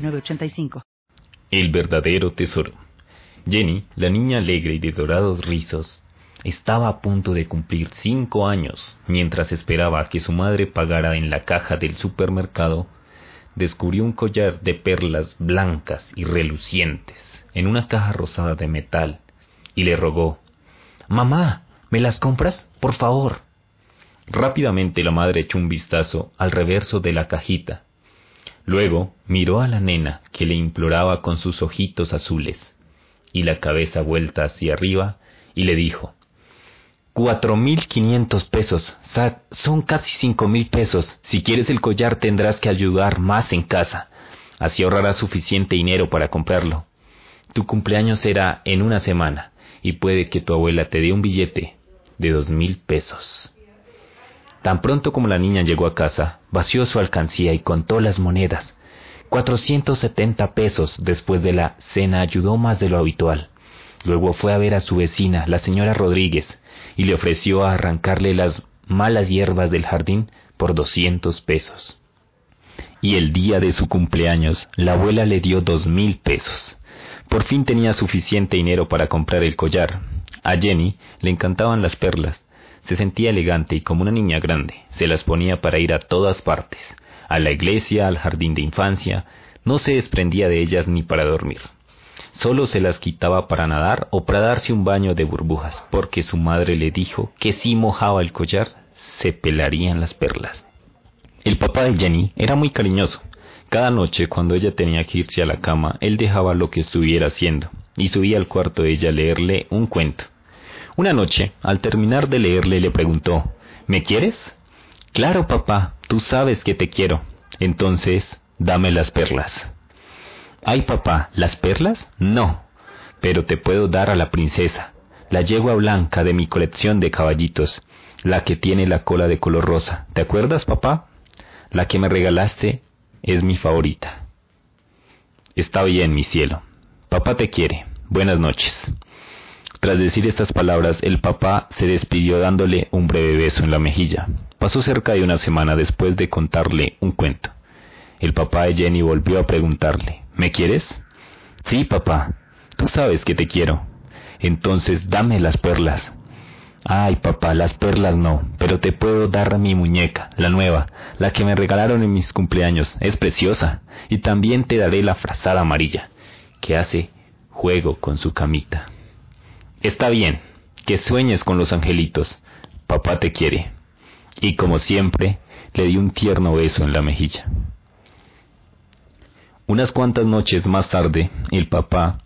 906985. El verdadero tesoro. Jenny, la niña alegre y de dorados rizos, estaba a punto de cumplir cinco años mientras esperaba que su madre pagara en la caja del supermercado. Descubrió un collar de perlas blancas y relucientes en una caja rosada de metal y le rogó Mamá, ¿me las compras? Por favor. Rápidamente la madre echó un vistazo al reverso de la cajita. Luego miró a la nena que le imploraba con sus ojitos azules y la cabeza vuelta hacia arriba y le dijo Cuatro mil quinientos pesos. son casi cinco mil pesos. Si quieres el collar tendrás que ayudar más en casa. Así ahorrarás suficiente dinero para comprarlo. Tu cumpleaños será en una semana y puede que tu abuela te dé un billete de dos mil pesos. Tan pronto como la niña llegó a casa, vació su alcancía y contó las monedas. Cuatrocientos setenta pesos después de la cena ayudó más de lo habitual. Luego fue a ver a su vecina, la señora Rodríguez, y le ofreció arrancarle las malas hierbas del jardín por doscientos pesos. Y el día de su cumpleaños, la abuela le dio dos mil pesos. Por fin tenía suficiente dinero para comprar el collar. A Jenny le encantaban las perlas. Se sentía elegante y como una niña grande. Se las ponía para ir a todas partes. A la iglesia, al jardín de infancia. No se desprendía de ellas ni para dormir. Solo se las quitaba para nadar o para darse un baño de burbujas, porque su madre le dijo que si mojaba el collar, se pelarían las perlas. El papá de Jenny era muy cariñoso. Cada noche, cuando ella tenía que irse a la cama, él dejaba lo que estuviera haciendo y subía al cuarto de ella a leerle un cuento. Una noche, al terminar de leerle, le preguntó, ¿Me quieres? Claro, papá, tú sabes que te quiero. Entonces, dame las perlas. Ay, papá, ¿las perlas? No, pero te puedo dar a la princesa, la yegua blanca de mi colección de caballitos, la que tiene la cola de color rosa. ¿Te acuerdas, papá? La que me regalaste es mi favorita. Está bien, mi cielo. Papá te quiere. Buenas noches. Tras decir estas palabras, el papá se despidió dándole un breve beso en la mejilla. Pasó cerca de una semana después de contarle un cuento. El papá de Jenny volvió a preguntarle, ¿Me quieres? Sí, papá. Tú sabes que te quiero. Entonces dame las perlas. Ay, papá, las perlas no, pero te puedo dar mi muñeca, la nueva, la que me regalaron en mis cumpleaños. Es preciosa. Y también te daré la frazada amarilla, que hace juego con su camita. Está bien, que sueñes con los angelitos. Papá te quiere. Y como siempre, le di un tierno beso en la mejilla. Unas cuantas noches más tarde, el papá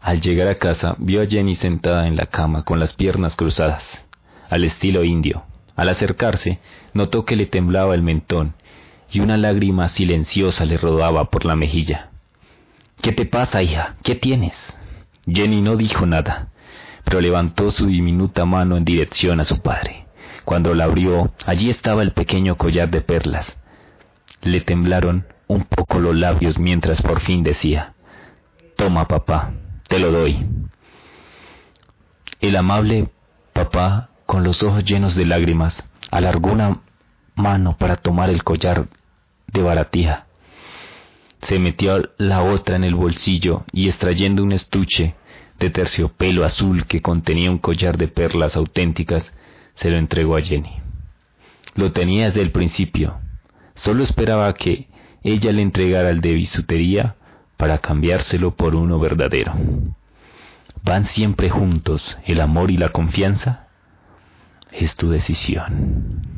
al llegar a casa, vio a Jenny sentada en la cama con las piernas cruzadas, al estilo indio. Al acercarse, notó que le temblaba el mentón y una lágrima silenciosa le rodaba por la mejilla. ¿Qué te pasa, hija? ¿Qué tienes? Jenny no dijo nada, pero levantó su diminuta mano en dirección a su padre. Cuando la abrió, allí estaba el pequeño collar de perlas. Le temblaron un poco los labios mientras por fin decía, Toma, papá, te lo doy. El amable papá, con los ojos llenos de lágrimas, alargó una mano para tomar el collar de baratija. Se metió la otra en el bolsillo y extrayendo un estuche de terciopelo azul que contenía un collar de perlas auténticas, se lo entregó a Jenny. Lo tenía desde el principio. Solo esperaba que ella le entregara el de bisutería para cambiárselo por uno verdadero. ¿Van siempre juntos el amor y la confianza? Es tu decisión.